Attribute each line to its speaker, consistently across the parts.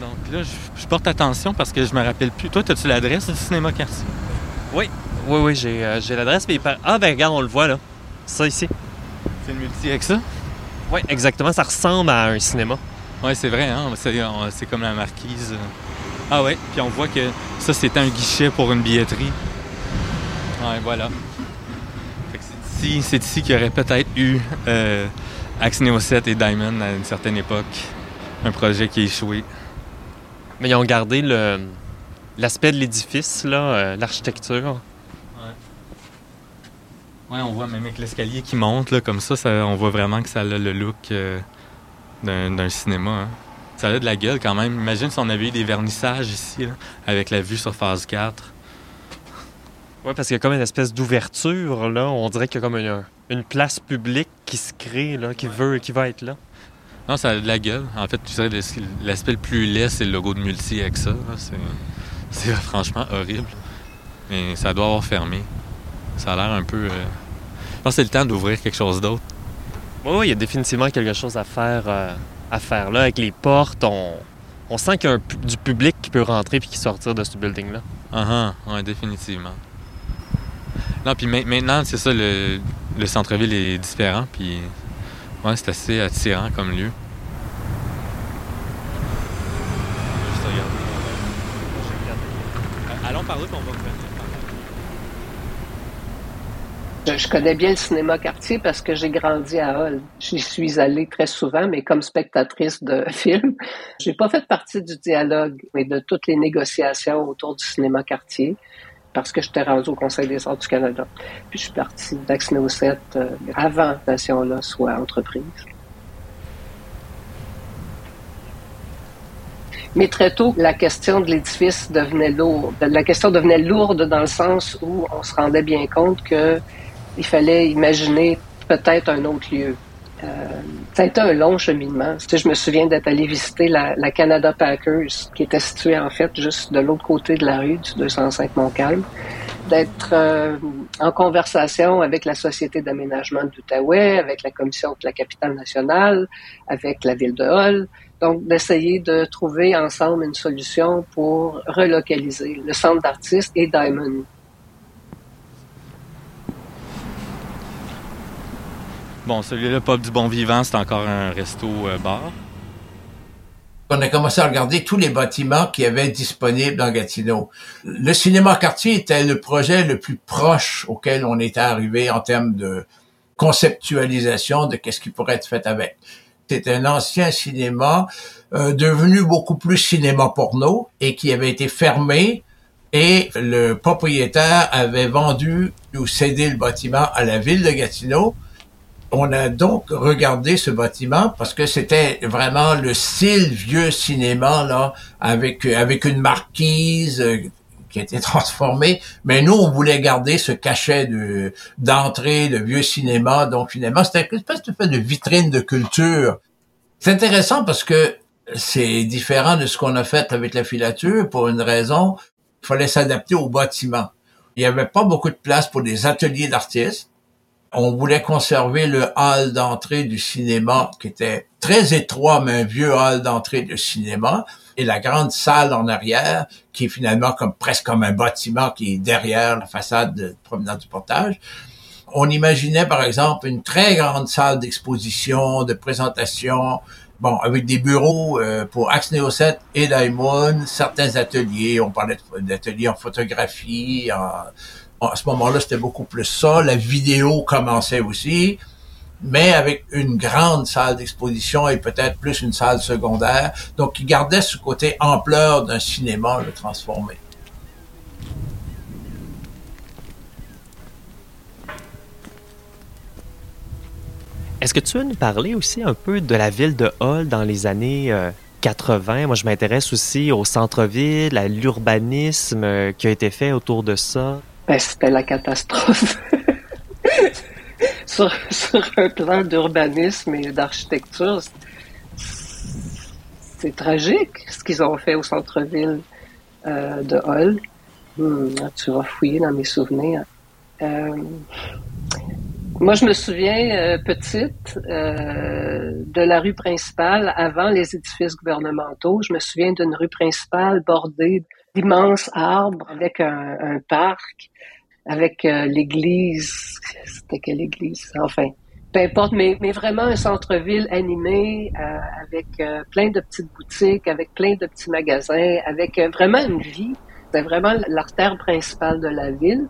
Speaker 1: Donc là, je, porte attention parce que je me rappelle plus. Toi, as-tu l'adresse du cinéma quartier?
Speaker 2: Oui, oui, oui, j'ai, euh, l'adresse. Mais Ah, ben regarde, on le voit là. Ça ici.
Speaker 1: C'est une multi avec ça?
Speaker 2: Oui, exactement. Ça ressemble à un cinéma.
Speaker 1: Oui, c'est vrai, hein? C'est comme la marquise. Ah ouais, puis on voit que ça, c'était un guichet pour une billetterie. Ouais, voilà. C'est ici, c'est ici qu'il y aurait peut-être eu euh, Neo 7 et Diamond à une certaine époque. Un projet qui a échoué.
Speaker 2: Mais ils ont gardé le, l'aspect de l'édifice, là, euh, l'architecture.
Speaker 1: Ouais. ouais. on voit même avec l'escalier qui monte, là, comme ça, on voit vraiment que ça a le look euh, d'un, cinéma. Hein. Ça a de la gueule quand même. Imagine si on avait eu des vernissages ici, avec la vue sur phase 4.
Speaker 2: Oui, parce qu'il y a comme une espèce d'ouverture, là. On dirait qu'il y a comme une, place publique qui se crée, là, qui, veut, qui va être là.
Speaker 1: Non, ça a de la gueule. En fait, tu sais, l'aspect le plus laid, c'est le logo de Multi avec ça. C'est franchement horrible. Mais ça doit avoir fermé. Ça a l'air un peu. Euh, je pense que c'est le temps d'ouvrir quelque chose d'autre.
Speaker 2: Oui, il y a définitivement quelque chose à faire. Euh, à faire là. Avec les portes, on, on sent qu'il y a du public qui peut rentrer puis qui sortir de ce building-là.
Speaker 1: Ah uh oui, définitivement. Non, puis maintenant, c'est ça, le, le centre-ville est différent, puis ouais, c'est assez attirant comme lieu. Allons par là, on va
Speaker 3: Je, connais bien le cinéma quartier parce que j'ai grandi à Hall. J'y suis allée très souvent, mais comme spectatrice de films. J'ai pas fait partie du dialogue, mais de toutes les négociations autour du cinéma quartier parce que j'étais rendu au Conseil des arts du Canada. Puis je suis partie d'Axneo 7 euh, avant nation-là soit entreprise. Mais très tôt, la question de l'édifice devenait lourde. La question devenait lourde dans le sens où on se rendait bien compte que il fallait imaginer peut-être un autre lieu. Euh, ça a été un long cheminement. je me souviens d'être allé visiter la, Canada Packers, qui était située en fait juste de l'autre côté de la rue du 205 Montcalm, d'être euh, en conversation avec la Société d'aménagement de l'Outaouais, avec la Commission de la capitale nationale, avec la ville de Hull. Donc, d'essayer de trouver ensemble une solution pour relocaliser le centre d'artistes et Diamond.
Speaker 1: Bon, celui-là, Pop du Bon Vivant, c'est encore un resto-bar. Euh,
Speaker 4: on a commencé à regarder tous les bâtiments qui avaient disponibles dans Gatineau. Le cinéma quartier était le projet le plus proche auquel on était arrivé en termes de conceptualisation de qu'est-ce qui pourrait être fait avec. C'était un ancien cinéma euh, devenu beaucoup plus cinéma porno et qui avait été fermé et le propriétaire avait vendu ou cédé le bâtiment à la ville de Gatineau on a donc regardé ce bâtiment parce que c'était vraiment le style vieux cinéma là, avec avec une marquise euh, qui a été transformée. Mais nous, on voulait garder ce cachet de d'entrée de vieux cinéma. Donc finalement, c'était une espèce de, de vitrine de culture. C'est intéressant parce que c'est différent de ce qu'on a fait avec la filature pour une raison. Il fallait s'adapter au bâtiment. Il n'y avait pas beaucoup de place pour des ateliers d'artistes on voulait conserver le hall d'entrée du cinéma qui était très étroit, mais un vieux hall d'entrée de cinéma, et la grande salle en arrière, qui est finalement comme presque comme un bâtiment qui est derrière la façade de promenade du portage. On imaginait par exemple une très grande salle d'exposition, de présentation, bon, avec des bureaux euh, pour Axe Neo 7 et Diamond, certains ateliers, on parlait d'ateliers en photographie, en à ce moment-là, c'était beaucoup plus ça. La vidéo commençait aussi, mais avec une grande salle d'exposition et peut-être plus une salle secondaire. Donc, il gardait ce côté ampleur d'un cinéma le transformé.
Speaker 2: Est-ce que tu veux nous parler aussi un peu de la ville de Hall dans les années 80? Euh, Moi, je m'intéresse aussi au centre-ville, à l'urbanisme euh, qui a été fait autour de ça.
Speaker 3: C'était la catastrophe. sur, un plan d'urbanisme et d'architecture, c'est tragique ce qu'ils ont fait au centre-ville euh, de Hull. Hmm, tu vas fouiller dans mes souvenirs. Euh, Moi, je me souviens, euh, petite, de la rue principale avant les édifices gouvernementaux. Je me souviens d'une rue principale bordée d'immenses arbres avec un, parc, avec euh, l'église. C'était quelle église? Enfin, peu importe, mais, mais vraiment un centre-ville animé avec plein de petites boutiques, avec plein de petits magasins, avec vraiment une vie. C'était vraiment l'artère principale de la ville.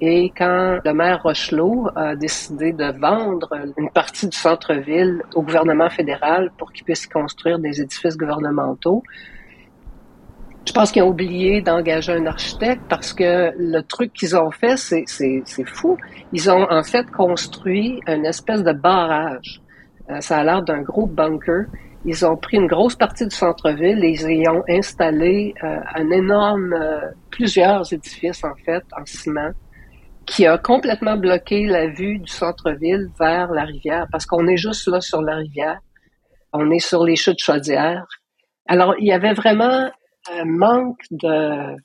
Speaker 3: Et quand le maire Rochelot a décidé de vendre une partie du centre-ville au gouvernement fédéral pour qu'il puisse construire des édifices gouvernementaux, je pense qu'ils ont oublié d'engager un architecte parce que le truc qu'ils ont fait, c'est, fou. Ils ont en fait construit une espèce de barrage. Euh, ça a l'air d'un gros bunker. Ils ont pris une grosse partie du centre-ville et ils y ont installé euh, un énorme, euh, plusieurs édifices en fait en ciment qui a complètement bloqué la vue du centre-ville vers la rivière, parce qu'on est juste là sur la rivière. On est sur les chutes chaudières. Alors, il y avait vraiment un manque de,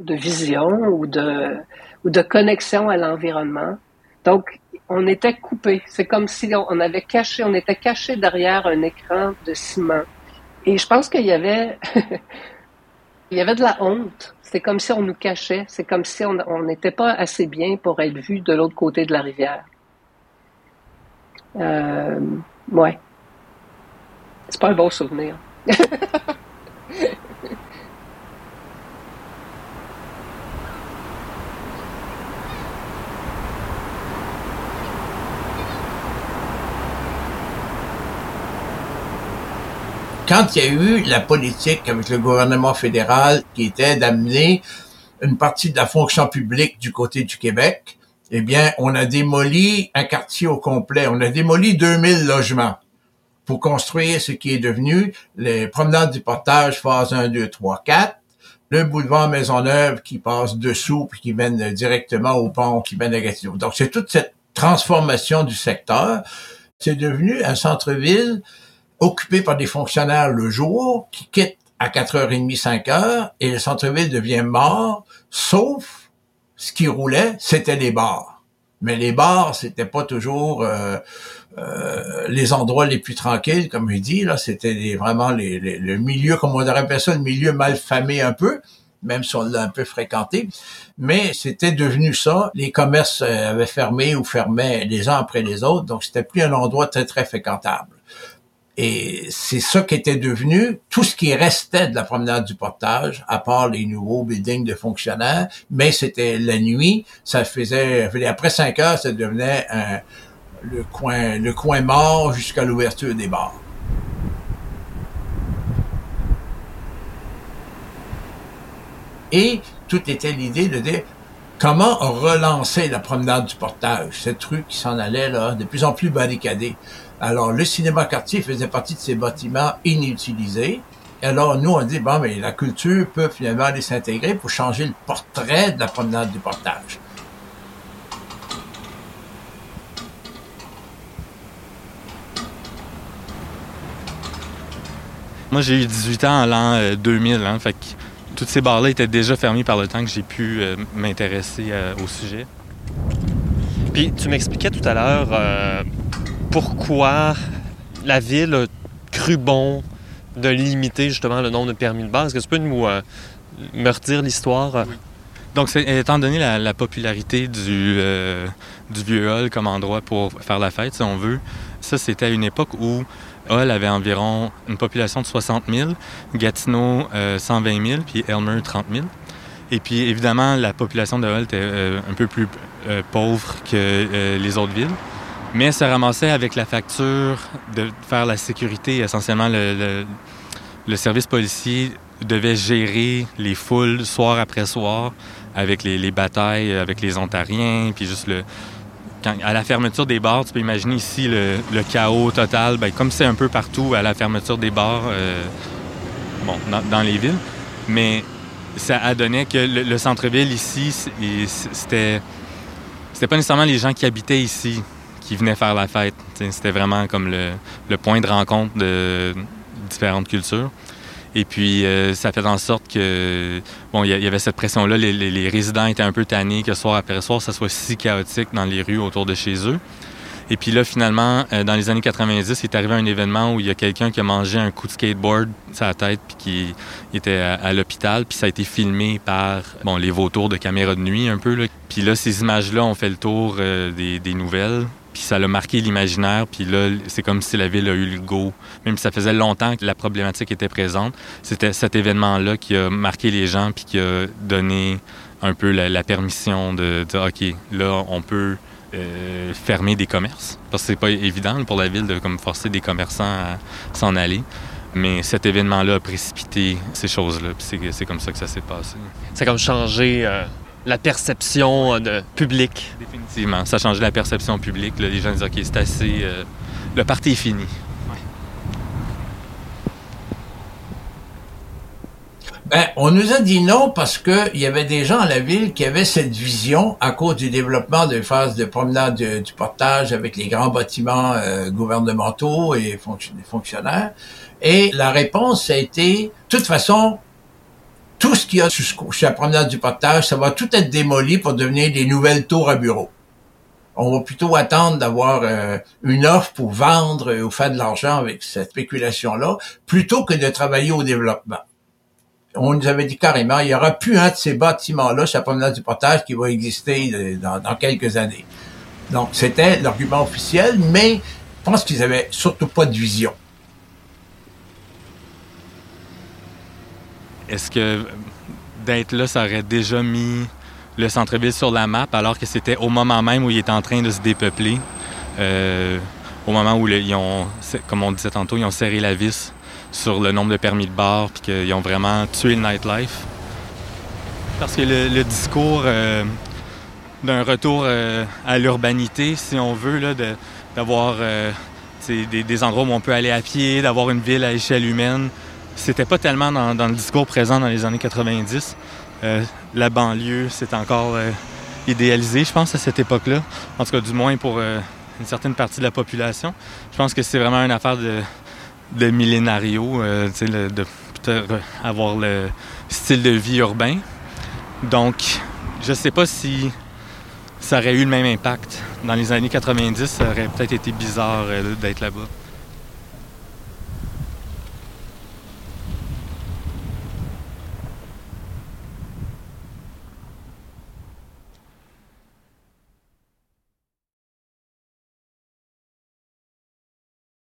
Speaker 3: de vision ou de, ou de connexion à l'environnement. Donc, on était coupé. C'est comme si on avait caché, on était caché derrière un écran de ciment. Et je pense qu'il y avait, il y avait de la honte c'est comme si on nous cachait. C'est comme si on n'était pas assez bien pour être vu de l'autre côté de la rivière. Euh, ouais. C'est pas un bon souvenir.
Speaker 4: quand il y a eu la politique avec le gouvernement fédéral qui était d'amener une partie de la fonction publique du côté du Québec, eh bien, on a démoli un quartier au complet. On a démoli 2000 logements pour construire ce qui est devenu les promenades du portage phase 1, 2, 3, 4, le boulevard Maisonneuve qui passe dessous puis qui mène directement au pont qui mène à Gatineau. Donc, c'est toute cette transformation du secteur. C'est devenu un centre-ville occupé par des fonctionnaires le jour qui quittent à 4h30, 5h et le centre-ville devient mort, sauf ce qui roulait, c'était les bars. Mais les bars, c'était pas toujours euh, euh, les endroits les plus tranquilles, comme je dis. Là, c'était vraiment le milieu, comme on appelle ça, le milieu mal famé un peu, même si on l'a un peu fréquenté. Mais c'était devenu ça. Les commerces euh, avaient fermé ou fermaient les uns après les autres, donc c'était plus un endroit très très fréquentable. Et c'est ça qui était devenu tout ce qui restait de la promenade du portage, à part les nouveaux buildings de fonctionnaires. Mais c'était la nuit, ça faisait après cinq heures, ça devenait le coin le coin mort jusqu'à l'ouverture des bars. Et tout était l'idée de dire comment relancer la promenade du portage, cette rue qui s'en allait là de plus en plus barricadée. Alors, le cinéma quartier faisait partie de ces bâtiments inutilisés. Alors, nous, on dit, bon, mais la culture peut finalement aller s'intégrer pour changer le portrait de la promenade du portage.
Speaker 1: Moi, j'ai eu 18 ans en l'an 2000, euh, hein, fait que toutes ces bars-là étaient déjà fermées par le temps que j'ai pu euh, m'intéresser euh, au sujet.
Speaker 2: Puis, tu m'expliquais tout à l'heure pourquoi la ville a cru bon de limiter justement le nombre de permis de base? Est-ce que tu peux nous euh, me redire l'histoire?
Speaker 1: Donc, étant donné la, popularité du, euh, du vieux hall comme endroit pour faire la fête, si on veut, ça, c'était à une époque où Hall avait environ une population de 60 000, Gatineau 120 euh, 000, puis Elmer 30 000. Et puis, évidemment, la population de Hall était un peu plus pauvre que les autres villes mais se ramasser avec la facture de faire la sécurité. Essentiellement, le, service policier devait gérer les foules soir après soir avec les, batailles avec les Ontariens, puis juste le... à la fermeture des bars, tu peux imaginer ici le, chaos total, ben, comme c'est un peu partout à la fermeture des bars, euh, bon, dans, les villes. Mais ça a donné que le, centre-ville ici, c'était... C'était pas nécessairement les gens qui habitaient ici qui venaient faire la fête. C'était vraiment comme le, point de rencontre de différentes cultures. Et puis, euh, ça fait en sorte que, bon, il y, avait cette pression-là. Les, résidents étaient un peu tannés que soir après soir, ça soit si chaotique dans les rues autour de chez eux. Et puis là, finalement, euh, dans les années 90, il est arrivé un événement où il y a quelqu'un qui a mangé un coup de skateboard sur la tête puis qui était à, l'hôpital. Puis ça a été filmé par bon, les vautours de caméra de nuit un peu. Puis là, ces images-là ont fait le tour euh, des nouvelles puis ça l'a marqué l'imaginaire, puis là, c'est comme si la ville a eu le go. Même si ça faisait longtemps que la problématique était présente, c'était cet événement-là qui a marqué les gens, puis qui a donné un peu la, permission de dire, OK, là, on peut euh, fermer des commerces. Parce que c'est pas évident pour la ville de comme, forcer des commerçants à s'en aller. Mais cet événement-là a précipité ces choses-là, puis c'est comme ça que ça s'est passé.
Speaker 2: Ça a comme changé euh, la perception euh, de public.
Speaker 1: Définitivement. Ça a changé la perception publique. Les gens disent OK, c'est assez. Euh, le parti est fini.
Speaker 4: Ben, on nous a dit non parce qu'il y avait des gens à la ville qui avaient cette vision à cause du développement des phases de promenade du portage avec les grands bâtiments euh, gouvernementaux et fonctionnaires. Et la réponse a été, de toute façon, tout ce qu'il y a sur la promenade du portage, ça va tout être démoli pour devenir des nouvelles tours à bureaux. On va plutôt attendre d'avoir euh, une offre pour vendre ou faire de l'argent avec cette spéculation-là, plutôt que de travailler au développement. On nous avait dit carrément, il y aura plus un de ces bâtiments-là sur la promenade du portage qui va exister euh, dans, dans quelques années. Donc, c'était l'argument officiel, mais je pense qu'ils avaient surtout pas de vision.
Speaker 1: Est-ce que d'être là, ça aurait déjà mis le centre-ville sur la map alors que c'était au moment même où il était en train de se dépeupler, euh, au moment où ils ont, comme on disait tantôt, ils ont serré la vis sur le nombre de permis de bar puis qu'ils ont vraiment tué le nightlife? Parce que le, discours euh, d'un retour euh, à l'urbanité, si on veut, d'avoir des, des endroits où on peut aller à pied, d'avoir une ville à échelle humaine, c'était pas tellement dans, le discours présent dans les années 90. Euh, la banlieue, c'est encore euh, idéalisé, je pense, à cette époque-là. En tout cas, du moins pour euh, une certaine partie de la population. Je pense que c'est vraiment une affaire de, de millénario, le, de avoir le style de vie urbain. Donc, je sais pas si ça aurait eu le même impact. Dans les années 90, ça aurait peut-être été bizarre d'être là-bas.